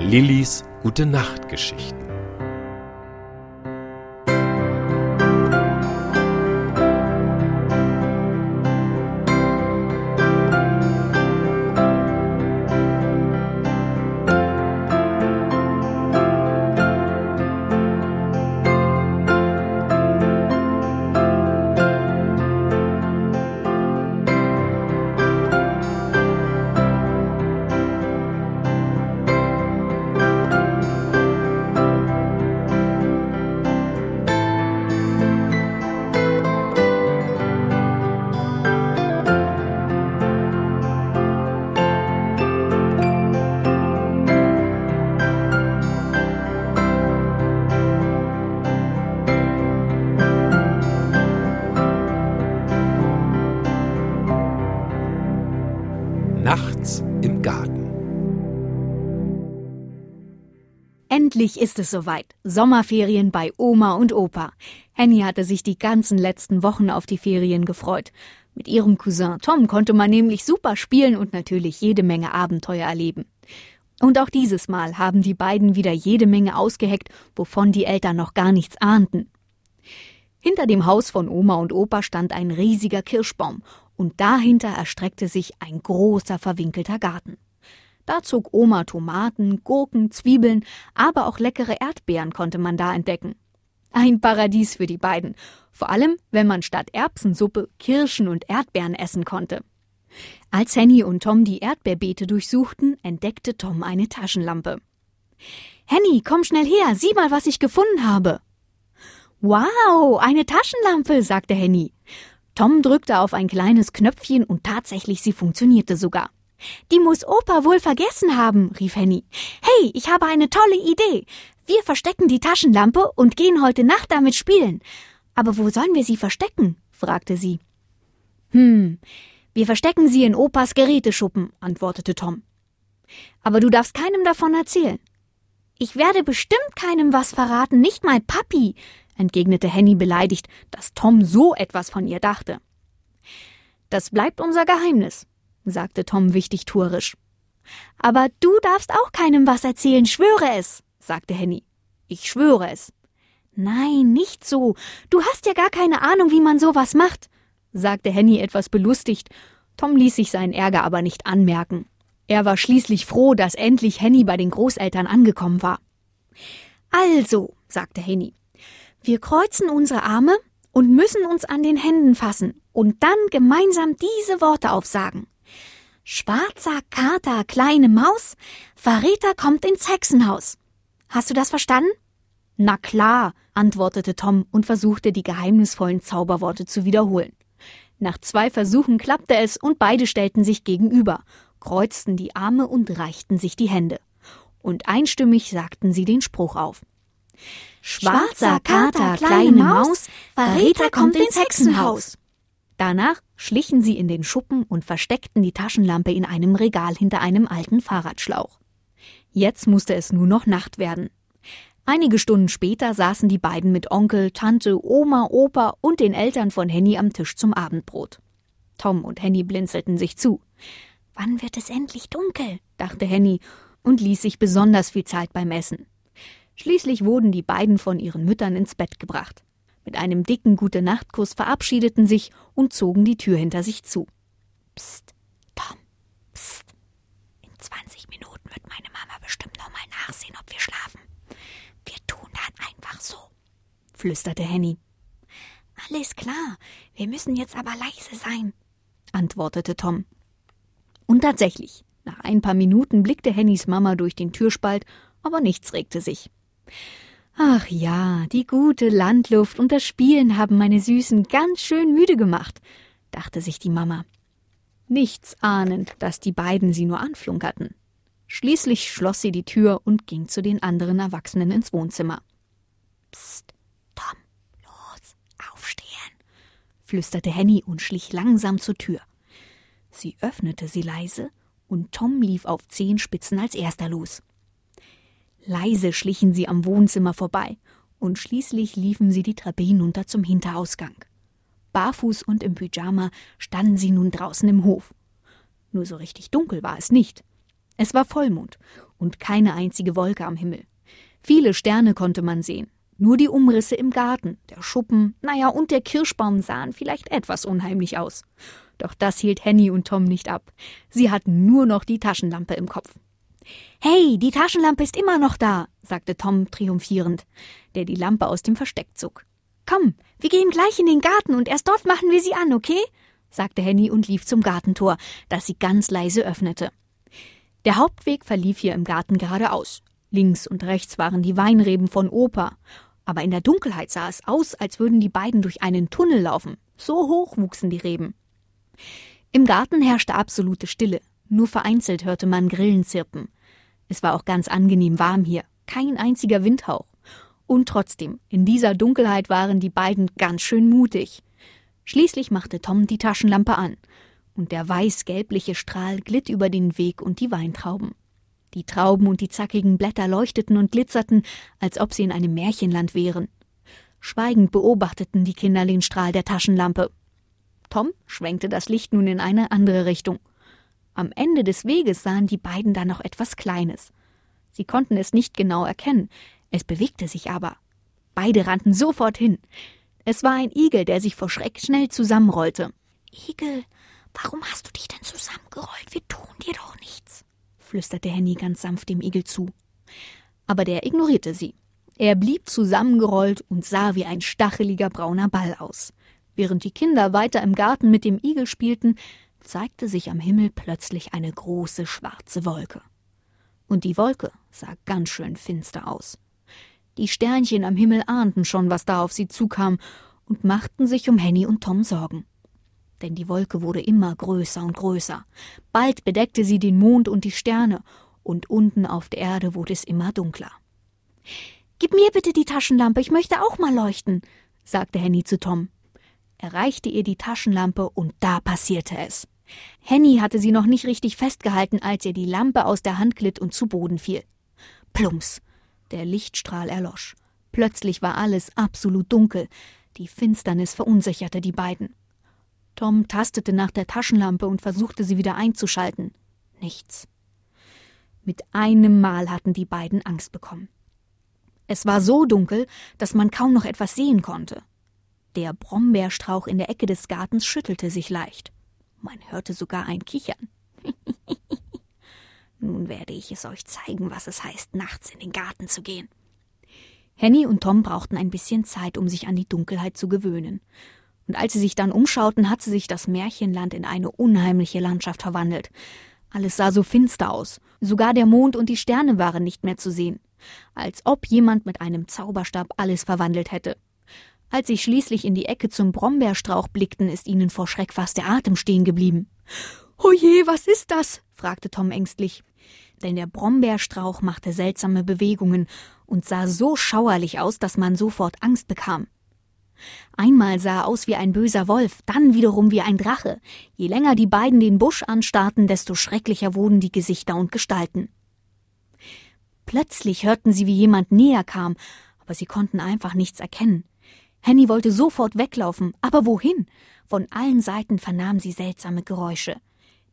Lillys Gute Nacht Geschichten. Endlich ist es soweit. Sommerferien bei Oma und Opa. Henny hatte sich die ganzen letzten Wochen auf die Ferien gefreut. Mit ihrem Cousin Tom konnte man nämlich super spielen und natürlich jede Menge Abenteuer erleben. Und auch dieses Mal haben die beiden wieder jede Menge ausgeheckt, wovon die Eltern noch gar nichts ahnten. Hinter dem Haus von Oma und Opa stand ein riesiger Kirschbaum und dahinter erstreckte sich ein großer verwinkelter Garten. Da zog Oma Tomaten, Gurken, Zwiebeln, aber auch leckere Erdbeeren konnte man da entdecken. Ein Paradies für die beiden, vor allem wenn man statt Erbsensuppe Kirschen und Erdbeeren essen konnte. Als Henny und Tom die Erdbeerbeete durchsuchten, entdeckte Tom eine Taschenlampe. Henny, komm schnell her, sieh mal, was ich gefunden habe. Wow, eine Taschenlampe, sagte Henny. Tom drückte auf ein kleines Knöpfchen und tatsächlich sie funktionierte sogar. Die muss Opa wohl vergessen haben, rief Henny. Hey, ich habe eine tolle Idee. Wir verstecken die Taschenlampe und gehen heute Nacht damit spielen. Aber wo sollen wir sie verstecken? fragte sie. Hm, wir verstecken sie in Opas Geräteschuppen, antwortete Tom. Aber du darfst keinem davon erzählen. Ich werde bestimmt keinem was verraten, nicht mal Papi, entgegnete Henny beleidigt, dass Tom so etwas von ihr dachte. Das bleibt unser Geheimnis, sagte Tom wichtigtuerisch. Aber du darfst auch keinem was erzählen, schwöre es, sagte Henny. Ich schwöre es. Nein, nicht so. Du hast ja gar keine Ahnung, wie man sowas macht, sagte Henny etwas belustigt. Tom ließ sich seinen Ärger aber nicht anmerken. Er war schließlich froh, dass endlich Henny bei den Großeltern angekommen war. Also, sagte Henny, wir kreuzen unsere Arme und müssen uns an den Händen fassen und dann gemeinsam diese Worte aufsagen. Schwarzer Kater, kleine Maus, Verräter kommt ins Hexenhaus. Hast du das verstanden? Na klar, antwortete Tom und versuchte die geheimnisvollen Zauberworte zu wiederholen. Nach zwei Versuchen klappte es und beide stellten sich gegenüber, kreuzten die Arme und reichten sich die Hände. Und einstimmig sagten sie den Spruch auf. Schwarzer Kater, kleine Maus, Verräter kommt ins Hexenhaus. Danach schlichen sie in den Schuppen und versteckten die Taschenlampe in einem Regal hinter einem alten Fahrradschlauch. Jetzt musste es nur noch Nacht werden. Einige Stunden später saßen die beiden mit Onkel, Tante, Oma, Opa und den Eltern von Henny am Tisch zum Abendbrot. Tom und Henny blinzelten sich zu. Wann wird es endlich dunkel? dachte Henny und ließ sich besonders viel Zeit beim Essen. Schließlich wurden die beiden von ihren Müttern ins Bett gebracht. Mit einem dicken Gute-Nacht-Kuss verabschiedeten sich und zogen die Tür hinter sich zu. Psst, Tom, psst. In 20 Minuten wird meine Mama bestimmt noch mal nachsehen, ob wir schlafen. Wir tun dann einfach so, flüsterte Henny. Alles klar, wir müssen jetzt aber leise sein, antwortete Tom. Und tatsächlich, nach ein paar Minuten blickte Hennys Mama durch den Türspalt, aber nichts regte sich. Ach ja, die gute Landluft und das Spielen haben meine Süßen ganz schön müde gemacht, dachte sich die Mama. Nichts ahnend, dass die beiden sie nur anflunkerten. Schließlich schloss sie die Tür und ging zu den anderen Erwachsenen ins Wohnzimmer. Psst, Tom, los, aufstehen, flüsterte Henny und schlich langsam zur Tür. Sie öffnete sie leise, und Tom lief auf Zehenspitzen als erster los. Leise schlichen sie am Wohnzimmer vorbei, und schließlich liefen sie die Treppe hinunter zum Hinterausgang. Barfuß und im Pyjama standen sie nun draußen im Hof. Nur so richtig dunkel war es nicht. Es war Vollmond, und keine einzige Wolke am Himmel. Viele Sterne konnte man sehen. Nur die Umrisse im Garten, der Schuppen, naja, und der Kirschbaum sahen vielleicht etwas unheimlich aus. Doch das hielt Henny und Tom nicht ab. Sie hatten nur noch die Taschenlampe im Kopf. Hey, die Taschenlampe ist immer noch da, sagte Tom triumphierend, der die Lampe aus dem Versteck zog. Komm, wir gehen gleich in den Garten und erst dort machen wir sie an, okay? sagte Henny und lief zum Gartentor, das sie ganz leise öffnete. Der Hauptweg verlief hier im Garten geradeaus. Links und rechts waren die Weinreben von Opa, aber in der Dunkelheit sah es aus, als würden die beiden durch einen Tunnel laufen. So hoch wuchsen die Reben. Im Garten herrschte absolute Stille, nur vereinzelt hörte man Grillen zirpen. Es war auch ganz angenehm warm hier, kein einziger Windhauch. Und trotzdem, in dieser Dunkelheit waren die beiden ganz schön mutig. Schließlich machte Tom die Taschenlampe an, und der weiß-gelbliche Strahl glitt über den Weg und die Weintrauben. Die Trauben und die zackigen Blätter leuchteten und glitzerten, als ob sie in einem Märchenland wären. Schweigend beobachteten die Kinder den Strahl der Taschenlampe. Tom schwenkte das Licht nun in eine andere Richtung. Am Ende des Weges sahen die beiden dann noch etwas Kleines. Sie konnten es nicht genau erkennen, es bewegte sich aber. Beide rannten sofort hin. Es war ein Igel, der sich vor Schreck schnell zusammenrollte. Igel, warum hast du dich denn zusammengerollt? Wir tun dir doch nichts flüsterte Henny ganz sanft dem Igel zu. Aber der ignorierte sie. Er blieb zusammengerollt und sah wie ein stacheliger brauner Ball aus. Während die Kinder weiter im Garten mit dem Igel spielten, zeigte sich am Himmel plötzlich eine große schwarze Wolke. Und die Wolke sah ganz schön finster aus. Die Sternchen am Himmel ahnten schon, was da auf sie zukam, und machten sich um Henny und Tom Sorgen denn die Wolke wurde immer größer und größer. Bald bedeckte sie den Mond und die Sterne, und unten auf der Erde wurde es immer dunkler. Gib mir bitte die Taschenlampe, ich möchte auch mal leuchten, sagte Henny zu Tom. Er reichte ihr die Taschenlampe, und da passierte es. Henny hatte sie noch nicht richtig festgehalten, als ihr die Lampe aus der Hand glitt und zu Boden fiel. Plumps! Der Lichtstrahl erlosch. Plötzlich war alles absolut dunkel. Die Finsternis verunsicherte die beiden. Tom tastete nach der Taschenlampe und versuchte sie wieder einzuschalten. Nichts. Mit einem Mal hatten die beiden Angst bekommen. Es war so dunkel, dass man kaum noch etwas sehen konnte. Der Brombeerstrauch in der Ecke des Gartens schüttelte sich leicht. Man hörte sogar ein Kichern. Nun werde ich es euch zeigen, was es heißt, nachts in den Garten zu gehen. Henny und Tom brauchten ein bisschen Zeit, um sich an die Dunkelheit zu gewöhnen und als sie sich dann umschauten, hatte sich das Märchenland in eine unheimliche Landschaft verwandelt. Alles sah so finster aus. Sogar der Mond und die Sterne waren nicht mehr zu sehen. Als ob jemand mit einem Zauberstab alles verwandelt hätte. Als sie schließlich in die Ecke zum Brombeerstrauch blickten, ist ihnen vor Schreck fast der Atem stehen geblieben. Oje, was ist das? fragte Tom ängstlich. Denn der Brombeerstrauch machte seltsame Bewegungen und sah so schauerlich aus, dass man sofort Angst bekam. Einmal sah er aus wie ein böser Wolf, dann wiederum wie ein Drache. Je länger die beiden den Busch anstarrten, desto schrecklicher wurden die Gesichter und Gestalten. Plötzlich hörten sie, wie jemand näher kam, aber sie konnten einfach nichts erkennen. Henny wollte sofort weglaufen, aber wohin? Von allen Seiten vernahm sie seltsame Geräusche.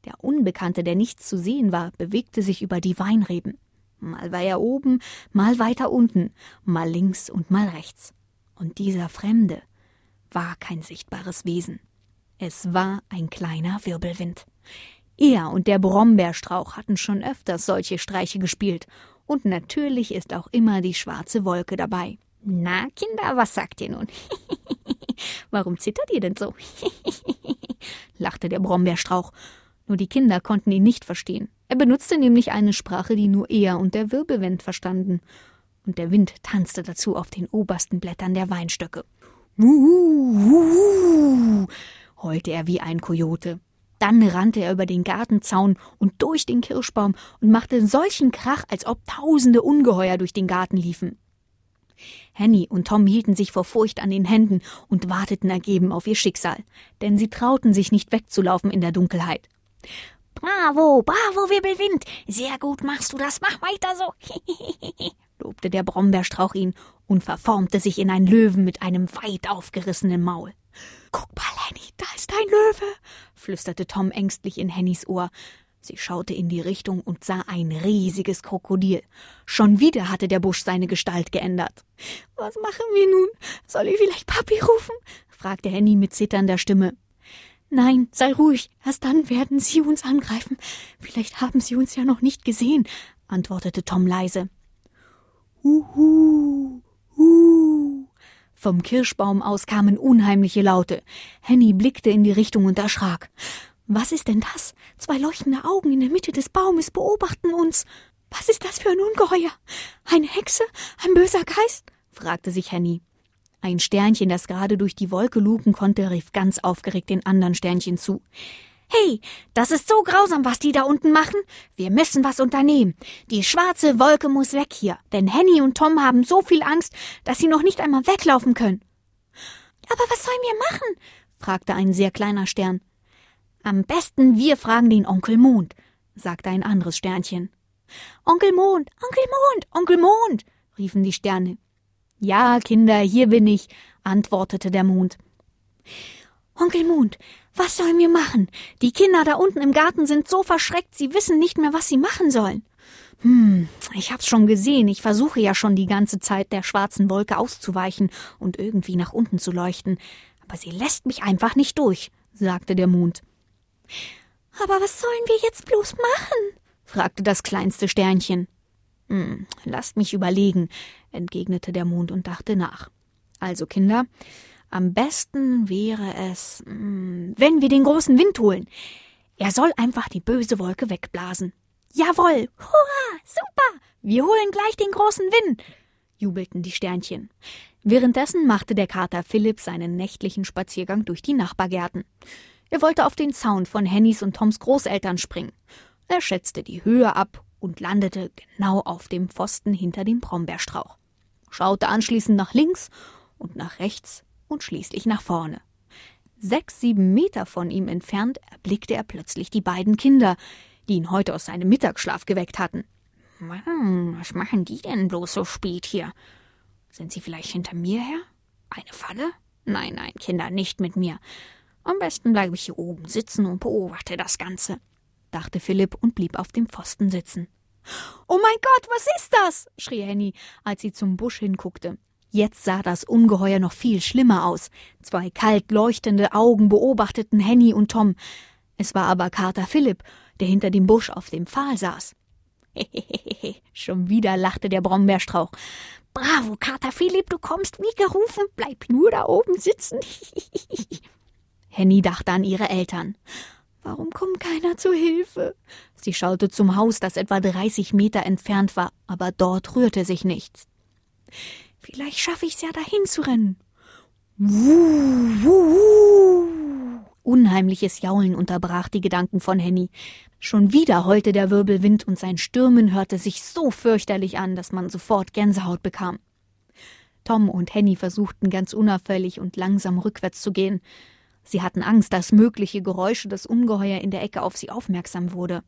Der Unbekannte, der nichts zu sehen war, bewegte sich über die Weinreben. Mal war er oben, mal weiter unten, mal links und mal rechts. Und dieser Fremde war kein sichtbares Wesen. Es war ein kleiner Wirbelwind. Er und der Brombeerstrauch hatten schon öfters solche Streiche gespielt, und natürlich ist auch immer die schwarze Wolke dabei. Na, Kinder, was sagt ihr nun? Warum zittert ihr denn so? lachte der Brombeerstrauch. Nur die Kinder konnten ihn nicht verstehen. Er benutzte nämlich eine Sprache, die nur er und der Wirbelwind verstanden und der Wind tanzte dazu auf den obersten Blättern der Weinstöcke. Wuhu, wuhu, heulte er wie ein Kojote. Dann rannte er über den Gartenzaun und durch den Kirschbaum und machte solchen Krach, als ob tausende Ungeheuer durch den Garten liefen. Henny und Tom hielten sich vor Furcht an den Händen und warteten ergeben auf ihr Schicksal, denn sie trauten sich nicht wegzulaufen in der Dunkelheit. Bravo, bravo, Wirbelwind. Sehr gut machst du das. Mach weiter so. lobte der Brombeerstrauch ihn und verformte sich in einen Löwen mit einem weit aufgerissenen Maul. Guck mal, Henny, da ist ein Löwe, flüsterte Tom ängstlich in Hennys Ohr. Sie schaute in die Richtung und sah ein riesiges Krokodil. Schon wieder hatte der Busch seine Gestalt geändert. Was machen wir nun? Soll ich vielleicht Papi rufen? fragte Henny mit zitternder Stimme. Nein, sei ruhig, erst dann werden sie uns angreifen. Vielleicht haben sie uns ja noch nicht gesehen, antwortete Tom leise. Huhu, hu. Vom Kirschbaum aus kamen unheimliche Laute. Henny blickte in die Richtung und erschrak. Was ist denn das? Zwei leuchtende Augen in der Mitte des Baumes beobachten uns. Was ist das für ein Ungeheuer? Eine Hexe? Ein böser Geist? fragte sich Henny. Ein Sternchen, das gerade durch die Wolke luken konnte, rief ganz aufgeregt den anderen Sternchen zu. Hey, das ist so grausam, was die da unten machen. Wir müssen was unternehmen. Die schwarze Wolke muss weg hier, denn Henny und Tom haben so viel Angst, dass sie noch nicht einmal weglaufen können. Aber was sollen wir machen? fragte ein sehr kleiner Stern. Am besten wir fragen den Onkel Mond, sagte ein anderes Sternchen. Onkel Mond, Onkel Mond, Onkel Mond, riefen die Sterne. Ja, Kinder, hier bin ich, antwortete der Mond. Onkel Mond, was sollen wir machen? Die Kinder da unten im Garten sind so verschreckt, sie wissen nicht mehr, was sie machen sollen. Hm, ich hab's schon gesehen, ich versuche ja schon die ganze Zeit der schwarzen Wolke auszuweichen und irgendwie nach unten zu leuchten, aber sie lässt mich einfach nicht durch, sagte der Mond. Aber was sollen wir jetzt bloß machen? fragte das kleinste Sternchen. Hm, lasst mich überlegen, entgegnete der Mond und dachte nach. Also, Kinder, am besten wäre es, hm, wenn wir den großen Wind holen. Er soll einfach die böse Wolke wegblasen. Jawohl, hurra, super, wir holen gleich den großen Wind, jubelten die Sternchen. Währenddessen machte der Kater Philipp seinen nächtlichen Spaziergang durch die Nachbargärten. Er wollte auf den Zaun von Hennys und Toms Großeltern springen. Er schätzte die Höhe ab und landete genau auf dem Pfosten hinter dem Brombeerstrauch, schaute anschließend nach links und nach rechts und schließlich nach vorne. Sechs, sieben Meter von ihm entfernt erblickte er plötzlich die beiden Kinder, die ihn heute aus seinem Mittagsschlaf geweckt hatten. Hm, was machen die denn bloß so spät hier? Sind sie vielleicht hinter mir her? Eine Falle? Nein, nein, Kinder, nicht mit mir. Am besten bleibe ich hier oben sitzen und beobachte das Ganze dachte Philipp und blieb auf dem Pfosten sitzen. Oh mein Gott, was ist das? schrie Henny, als sie zum Busch hinguckte. Jetzt sah das Ungeheuer noch viel schlimmer aus. Zwei kalt leuchtende Augen beobachteten Henny und Tom. Es war aber Kater Philipp, der hinter dem Busch auf dem Pfahl saß. Hehehehe, schon wieder lachte der Brombeerstrauch. Bravo, Kater Philipp, du kommst wie gerufen, bleib nur da oben sitzen. Henny dachte an ihre Eltern. Warum kommt keiner zu Hilfe? Sie schaute zum Haus, das etwa 30 Meter entfernt war, aber dort rührte sich nichts. Vielleicht schaffe ich's ja dahin zu rennen. Wuh, wuh, wuh. Unheimliches Jaulen unterbrach die Gedanken von Henny. Schon wieder heulte der Wirbelwind und sein Stürmen hörte sich so fürchterlich an, dass man sofort Gänsehaut bekam. Tom und Henny versuchten ganz unauffällig und langsam rückwärts zu gehen. Sie hatten Angst, dass mögliche Geräusche des Ungeheuer in der Ecke auf sie aufmerksam wurde.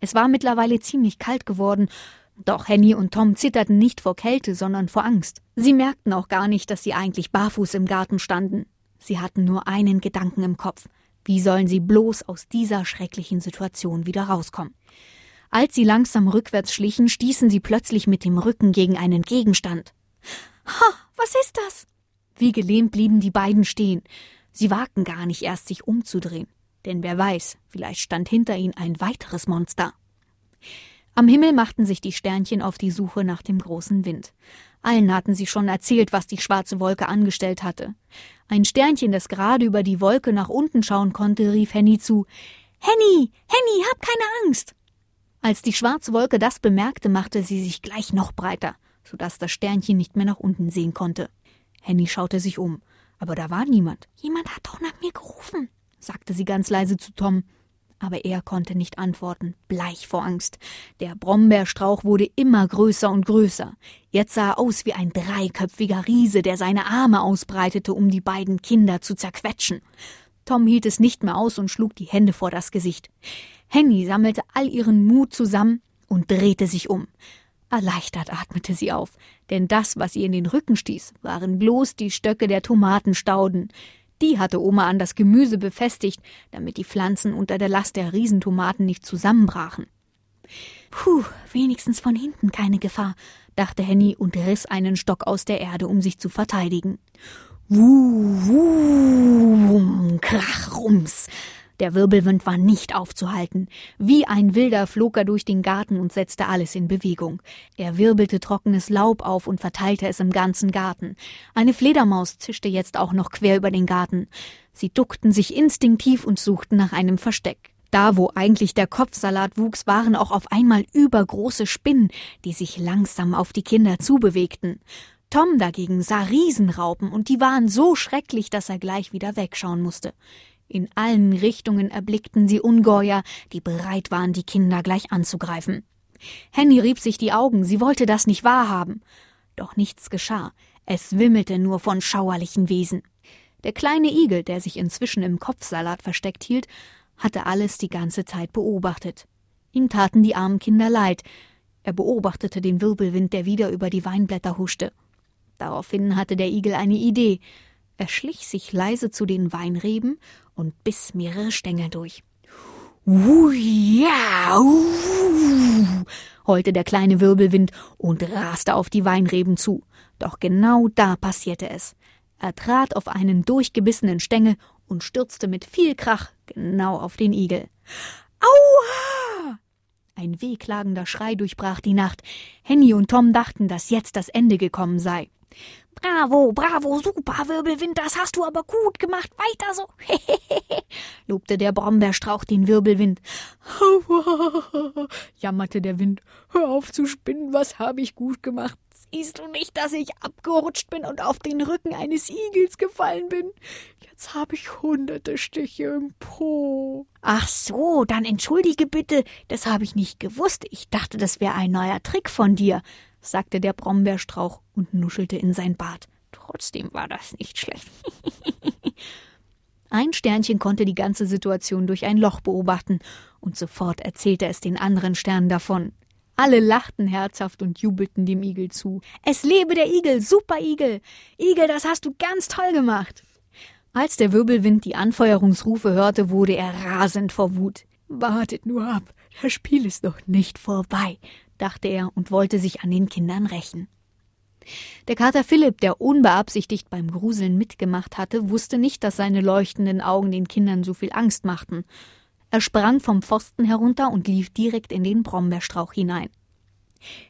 Es war mittlerweile ziemlich kalt geworden, doch Henny und Tom zitterten nicht vor Kälte, sondern vor Angst. Sie merkten auch gar nicht, dass sie eigentlich barfuß im Garten standen. Sie hatten nur einen Gedanken im Kopf. Wie sollen sie bloß aus dieser schrecklichen Situation wieder rauskommen? Als sie langsam rückwärts schlichen, stießen sie plötzlich mit dem Rücken gegen einen Gegenstand. Ha, was ist das? Wie gelähmt blieben die beiden stehen. Sie wagten gar nicht erst, sich umzudrehen, denn wer weiß, vielleicht stand hinter ihnen ein weiteres Monster. Am Himmel machten sich die Sternchen auf die Suche nach dem großen Wind. Allen hatten sie schon erzählt, was die schwarze Wolke angestellt hatte. Ein Sternchen, das gerade über die Wolke nach unten schauen konnte, rief Henny zu Henny, Henny, hab keine Angst. Als die schwarze Wolke das bemerkte, machte sie sich gleich noch breiter, so dass das Sternchen nicht mehr nach unten sehen konnte. Henny schaute sich um. Aber da war niemand. Jemand hat doch nach mir gerufen, sagte sie ganz leise zu Tom. Aber er konnte nicht antworten, bleich vor Angst. Der Brombeerstrauch wurde immer größer und größer. Jetzt sah er aus wie ein dreiköpfiger Riese, der seine Arme ausbreitete, um die beiden Kinder zu zerquetschen. Tom hielt es nicht mehr aus und schlug die Hände vor das Gesicht. Henny sammelte all ihren Mut zusammen und drehte sich um. Erleichtert atmete sie auf, denn das, was ihr in den Rücken stieß, waren bloß die Stöcke der Tomatenstauden. Die hatte Oma an das Gemüse befestigt, damit die Pflanzen unter der Last der Riesentomaten nicht zusammenbrachen. Puh, wenigstens von hinten keine Gefahr, dachte Henny und riss einen Stock aus der Erde, um sich zu verteidigen. Wuh, wuh, krach, rums. Der Wirbelwind war nicht aufzuhalten. Wie ein Wilder flog er durch den Garten und setzte alles in Bewegung. Er wirbelte trockenes Laub auf und verteilte es im ganzen Garten. Eine Fledermaus zischte jetzt auch noch quer über den Garten. Sie duckten sich instinktiv und suchten nach einem Versteck. Da, wo eigentlich der Kopfsalat wuchs, waren auch auf einmal übergroße Spinnen, die sich langsam auf die Kinder zubewegten. Tom dagegen sah Riesenraupen, und die waren so schrecklich, dass er gleich wieder wegschauen musste. In allen Richtungen erblickten sie Ungeheuer, die bereit waren, die Kinder gleich anzugreifen. Henny rieb sich die Augen, sie wollte das nicht wahrhaben. Doch nichts geschah, es wimmelte nur von schauerlichen Wesen. Der kleine Igel, der sich inzwischen im Kopfsalat versteckt hielt, hatte alles die ganze Zeit beobachtet. Ihm taten die armen Kinder leid. Er beobachtete den Wirbelwind, der wieder über die Weinblätter huschte. Daraufhin hatte der Igel eine Idee. Er schlich sich leise zu den Weinreben und biss mehrere Stängel durch. ja, heulte der kleine Wirbelwind und raste auf die Weinreben zu. Doch genau da passierte es. Er trat auf einen durchgebissenen Stängel und stürzte mit viel Krach genau auf den Igel. Aua! Ein wehklagender Schrei durchbrach die Nacht. Henny und Tom dachten, dass jetzt das Ende gekommen sei. Bravo, bravo, super, Wirbelwind, das hast du aber gut gemacht. Weiter so. lobte der Brombeerstrauch den Wirbelwind. Jammerte der Wind. Hör auf zu spinnen, was habe ich gut gemacht? Siehst du nicht, dass ich abgerutscht bin und auf den Rücken eines Igels gefallen bin? Jetzt habe ich hunderte Stiche im Po. Ach so, dann entschuldige bitte, das habe ich nicht gewusst. Ich dachte, das wäre ein neuer Trick von dir, sagte der Brombeerstrauch und nuschelte in sein Bart. Trotzdem war das nicht schlecht. ein Sternchen konnte die ganze Situation durch ein Loch beobachten, und sofort erzählte es den anderen Sternen davon. Alle lachten herzhaft und jubelten dem Igel zu. Es lebe der Igel, super Igel! Igel, das hast du ganz toll gemacht! Als der Wirbelwind die Anfeuerungsrufe hörte, wurde er rasend vor Wut. Wartet nur ab, das Spiel ist noch nicht vorbei, dachte er und wollte sich an den Kindern rächen. Der Kater Philipp, der unbeabsichtigt beim Gruseln mitgemacht hatte, wusste nicht, dass seine leuchtenden Augen den Kindern so viel Angst machten. Er sprang vom Pfosten herunter und lief direkt in den Brombeerstrauch hinein.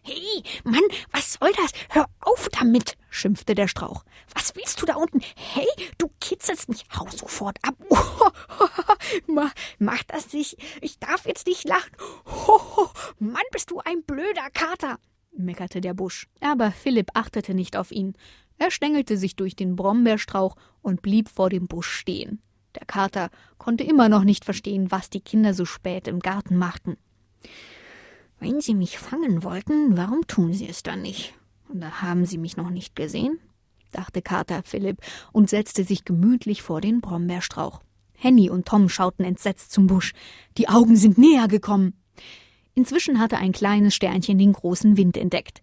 Hey, Mann, was soll das? Hör auf damit, schimpfte der Strauch. Was willst du da unten? Hey, du kitzelst mich. Hau sofort ab. mach, das nicht. Ich darf jetzt nicht lachen. Mann, bist du ein blöder Kater, meckerte der Busch. Aber Philipp achtete nicht auf ihn. Er stängelte sich durch den Brombeerstrauch und blieb vor dem Busch stehen. Der Kater konnte immer noch nicht verstehen, was die Kinder so spät im Garten machten. Wenn sie mich fangen wollten, warum tun sie es dann nicht? Da haben sie mich noch nicht gesehen, dachte Kater Philipp und setzte sich gemütlich vor den Brombeerstrauch. Henny und Tom schauten entsetzt zum Busch. Die Augen sind näher gekommen. Inzwischen hatte ein kleines Sternchen den großen Wind entdeckt.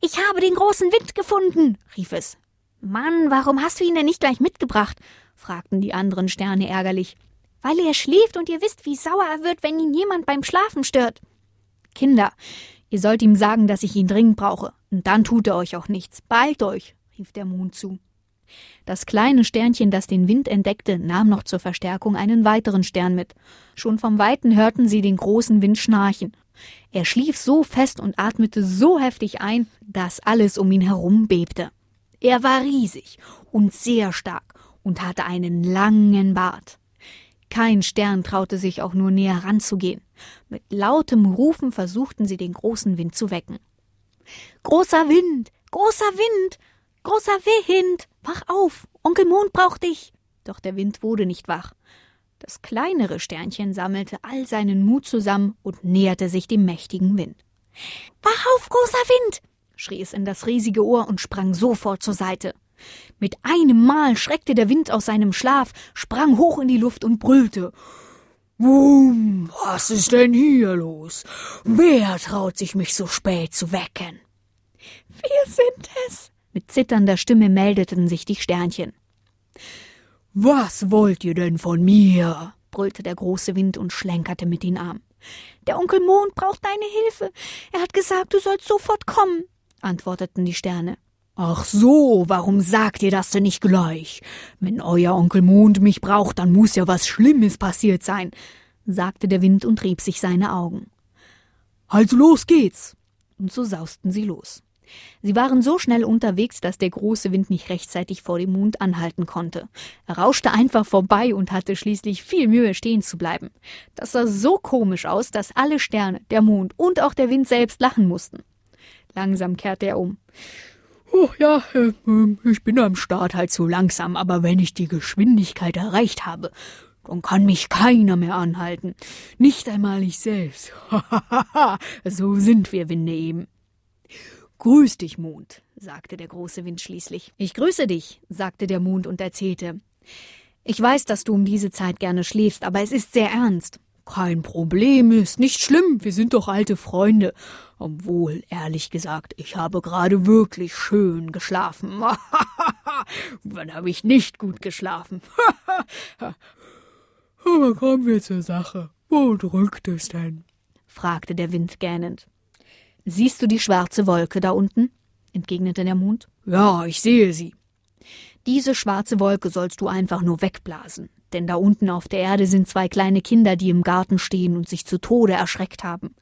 Ich habe den großen Wind gefunden, rief es. Mann, warum hast du ihn denn nicht gleich mitgebracht? fragten die anderen Sterne ärgerlich. Weil er schläft und ihr wisst, wie sauer er wird, wenn ihn jemand beim Schlafen stört. Kinder, ihr sollt ihm sagen, dass ich ihn dringend brauche, und dann tut er euch auch nichts. Beeilt euch, rief der Mond zu. Das kleine Sternchen, das den Wind entdeckte, nahm noch zur Verstärkung einen weiteren Stern mit. Schon vom Weiten hörten sie den großen Wind schnarchen. Er schlief so fest und atmete so heftig ein, dass alles um ihn herum bebte. Er war riesig und sehr stark und hatte einen langen Bart. Kein Stern traute sich auch nur näher ranzugehen. Mit lautem Rufen versuchten sie den großen Wind zu wecken. Großer Wind, großer Wind, großer Wind, wach auf, Onkel Mond braucht dich. Doch der Wind wurde nicht wach. Das kleinere Sternchen sammelte all seinen Mut zusammen und näherte sich dem mächtigen Wind. Wach auf, großer Wind, schrie es in das riesige Ohr und sprang sofort zur Seite. Mit einem Mal schreckte der Wind aus seinem Schlaf, sprang hoch in die Luft und brüllte. Wum, was ist denn hier los? Wer traut sich, mich so spät zu wecken? Wir sind es, mit zitternder Stimme meldeten sich die Sternchen. Was wollt ihr denn von mir? brüllte der große Wind und schlenkerte mit den Armen. Der Onkel Mond braucht deine Hilfe. Er hat gesagt, du sollst sofort kommen, antworteten die Sterne. Ach so, warum sagt ihr das denn nicht gleich? Wenn euer Onkel Mond mich braucht, dann muss ja was Schlimmes passiert sein, sagte der Wind und rieb sich seine Augen. Also los geht's. Und so sausten sie los. Sie waren so schnell unterwegs, dass der große Wind nicht rechtzeitig vor dem Mond anhalten konnte. Er rauschte einfach vorbei und hatte schließlich viel Mühe, stehen zu bleiben. Das sah so komisch aus, dass alle Sterne, der Mond und auch der Wind selbst lachen mussten. Langsam kehrte er um. Oh ja, äh, ähm, ich bin am Start halt so langsam, aber wenn ich die Geschwindigkeit erreicht habe, dann kann mich keiner mehr anhalten. Nicht einmal ich selbst. so sind wir Winde eben. Grüß dich, Mond, sagte der große Wind schließlich. Ich grüße dich, sagte der Mond und erzählte. Ich weiß, dass du um diese Zeit gerne schläfst, aber es ist sehr ernst. Kein Problem, ist nicht schlimm, wir sind doch alte Freunde. Obwohl, ehrlich gesagt, ich habe gerade wirklich schön geschlafen. Wann habe ich nicht gut geschlafen? aber kommen wir zur Sache. Wo drückt es denn? fragte der Wind gähnend. Siehst du die schwarze Wolke da unten? entgegnete der Mond. Ja, ich sehe sie. Diese schwarze Wolke sollst du einfach nur wegblasen, denn da unten auf der Erde sind zwei kleine Kinder, die im Garten stehen und sich zu Tode erschreckt haben.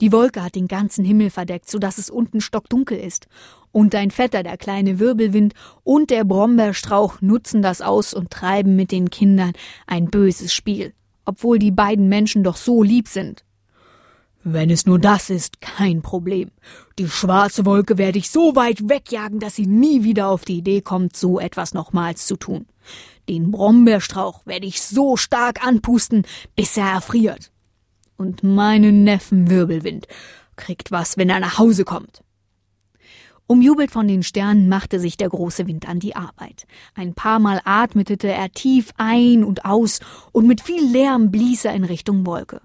Die Wolke hat den ganzen Himmel verdeckt, so dass es unten stockdunkel ist. Und dein Vetter, der kleine Wirbelwind und der Brombeerstrauch nutzen das aus und treiben mit den Kindern ein böses Spiel, obwohl die beiden Menschen doch so lieb sind. Wenn es nur das ist, kein Problem. Die schwarze Wolke werde ich so weit wegjagen, dass sie nie wieder auf die Idee kommt, so etwas nochmals zu tun. Den Brombeerstrauch werde ich so stark anpusten, bis er erfriert. Und meinen Neffen Wirbelwind kriegt was, wenn er nach Hause kommt. Umjubelt von den Sternen machte sich der große Wind an die Arbeit. Ein paar Mal atmete er tief ein und aus, und mit viel Lärm blies er in Richtung Wolke.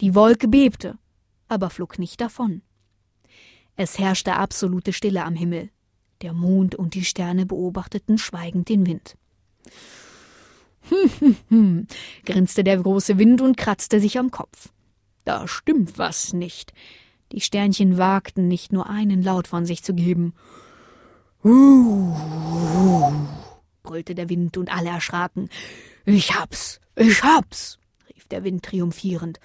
Die Wolke bebte, aber flog nicht davon. Es herrschte absolute Stille am Himmel. Der Mond und die Sterne beobachteten schweigend den Wind. Hm, hm, hm, grinste der große Wind und kratzte sich am Kopf. Da stimmt was nicht. Die Sternchen wagten nicht nur einen Laut von sich zu geben. Uh, brüllte der Wind und alle erschraken. Ich hab's, ich hab's, rief der Wind triumphierend.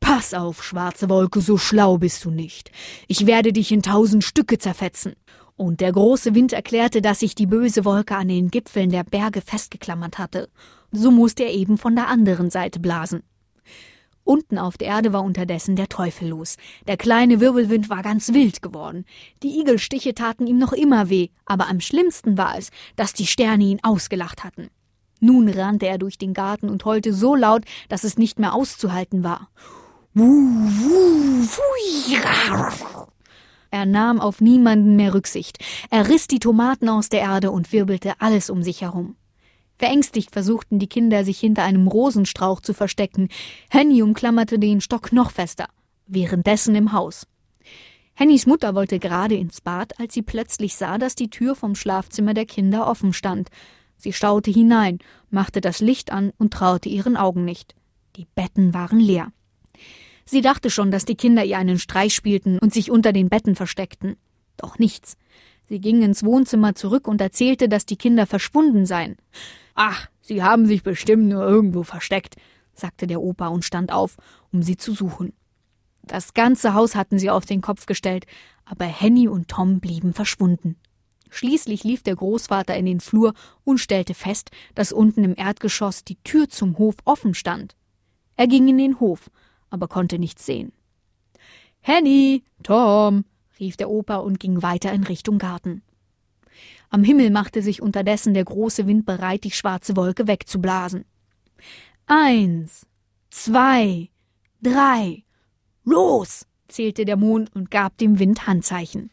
Pass auf, schwarze Wolke, so schlau bist du nicht. Ich werde dich in tausend Stücke zerfetzen. Und der große Wind erklärte, dass sich die böse Wolke an den Gipfeln der Berge festgeklammert hatte. So musste er eben von der anderen Seite blasen. Unten auf der Erde war unterdessen der Teufel los. Der kleine Wirbelwind war ganz wild geworden. Die Igelstiche taten ihm noch immer weh, aber am schlimmsten war es, dass die Sterne ihn ausgelacht hatten. Nun rannte er durch den Garten und heulte so laut, dass es nicht mehr auszuhalten war. Er nahm auf niemanden mehr Rücksicht. Er riss die Tomaten aus der Erde und wirbelte alles um sich herum. Verängstigt versuchten die Kinder, sich hinter einem Rosenstrauch zu verstecken. Henny umklammerte den Stock noch fester. Währenddessen im Haus. Hennys Mutter wollte gerade ins Bad, als sie plötzlich sah, dass die Tür vom Schlafzimmer der Kinder offen stand. Sie schaute hinein, machte das Licht an und traute ihren Augen nicht. Die Betten waren leer. Sie dachte schon, dass die Kinder ihr einen Streich spielten und sich unter den Betten versteckten. Doch nichts. Sie ging ins Wohnzimmer zurück und erzählte, dass die Kinder verschwunden seien. Ach, sie haben sich bestimmt nur irgendwo versteckt, sagte der Opa und stand auf, um sie zu suchen. Das ganze Haus hatten sie auf den Kopf gestellt, aber Henny und Tom blieben verschwunden. Schließlich lief der Großvater in den Flur und stellte fest, dass unten im Erdgeschoss die Tür zum Hof offen stand. Er ging in den Hof aber konnte nichts sehen. Henny, Tom, rief der Opa und ging weiter in Richtung Garten. Am Himmel machte sich unterdessen der große Wind bereit, die schwarze Wolke wegzublasen. Eins, zwei, drei, los! zählte der Mond und gab dem Wind Handzeichen.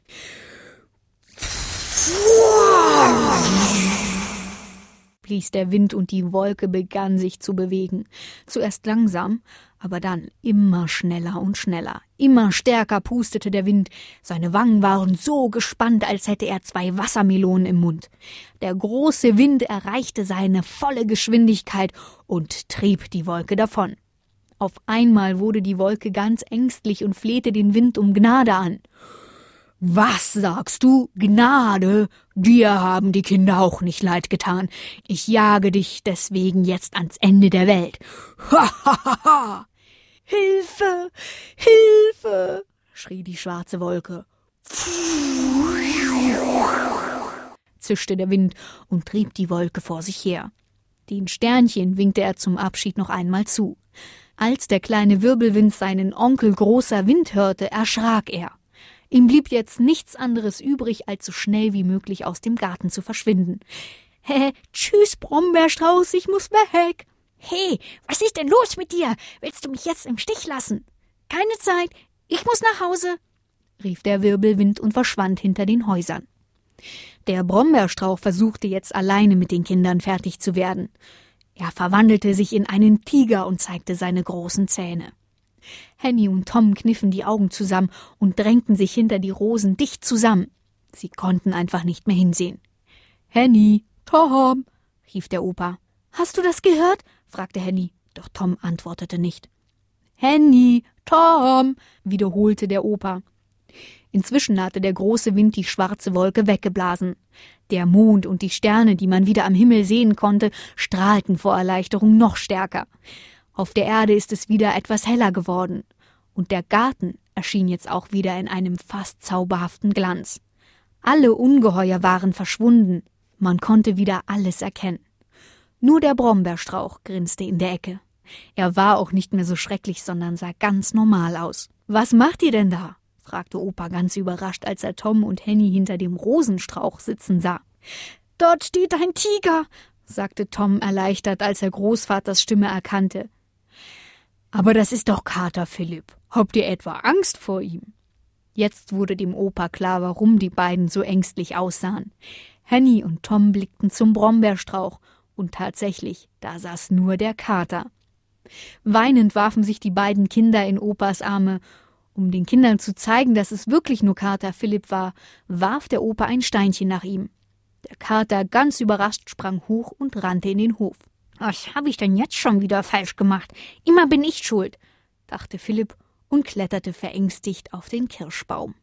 blies der Wind und die Wolke begann sich zu bewegen. Zuerst langsam, Aber dann immer schneller und schneller, immer stärker pustete der Wind. Seine Wangen waren so gespannt, als hätte er zwei Wassermelonen im Mund. Der große Wind erreichte seine volle Geschwindigkeit und trieb die Wolke davon. Auf einmal wurde die Wolke ganz ängstlich und flehte den Wind um Gnade an. Was sagst du? Gnade? Dir haben die Kinder auch nicht leid getan. Ich jage dich deswegen jetzt ans Ende der Welt. Ha ha ha ha! Hilfe! Hilfe! schrie die schwarze Wolke. zischte der Wind und trieb die Wolke vor sich her. Den Sternchen winkte er zum Abschied noch einmal zu. Als der kleine Wirbelwind seinen Onkel großer Wind hörte, erschrak er. Ihm blieb jetzt nichts anderes übrig, als so schnell wie möglich aus dem Garten zu verschwinden. Hä, tschüss, Brombeerstrauß, ich muss weg. Hey, was ist denn los mit dir? Willst du mich jetzt im Stich lassen? Keine Zeit, ich muss nach Hause, rief der Wirbelwind und verschwand hinter den Häusern. Der Brombeerstrauch versuchte jetzt alleine mit den Kindern fertig zu werden. Er verwandelte sich in einen Tiger und zeigte seine großen Zähne. Henny und Tom kniffen die Augen zusammen und drängten sich hinter die Rosen dicht zusammen. Sie konnten einfach nicht mehr hinsehen. Henny, Tom, rief der Opa. Hast du das gehört? Fragte Henny, doch Tom antwortete nicht. Henny, Tom, wiederholte der Opa. Inzwischen hatte der große Wind die schwarze Wolke weggeblasen. Der Mond und die Sterne, die man wieder am Himmel sehen konnte, strahlten vor Erleichterung noch stärker. Auf der Erde ist es wieder etwas heller geworden, und der Garten erschien jetzt auch wieder in einem fast zauberhaften Glanz. Alle Ungeheuer waren verschwunden, man konnte wieder alles erkennen. Nur der Brombeerstrauch grinste in der Ecke. Er war auch nicht mehr so schrecklich, sondern sah ganz normal aus. Was macht ihr denn da? fragte Opa ganz überrascht, als er Tom und Henny hinter dem Rosenstrauch sitzen sah. Dort steht ein Tiger, sagte Tom erleichtert, als er Großvaters Stimme erkannte. Aber das ist doch Kater Philipp. Habt ihr etwa Angst vor ihm? Jetzt wurde dem Opa klar, warum die beiden so ängstlich aussahen. Henny und Tom blickten zum Brombeerstrauch, und tatsächlich, da saß nur der Kater. Weinend warfen sich die beiden Kinder in Opas Arme. Um den Kindern zu zeigen, dass es wirklich nur Kater Philipp war, warf der Opa ein Steinchen nach ihm. Der Kater, ganz überrascht, sprang hoch und rannte in den Hof. Was habe ich denn jetzt schon wieder falsch gemacht? Immer bin ich schuld, dachte Philipp und kletterte verängstigt auf den Kirschbaum.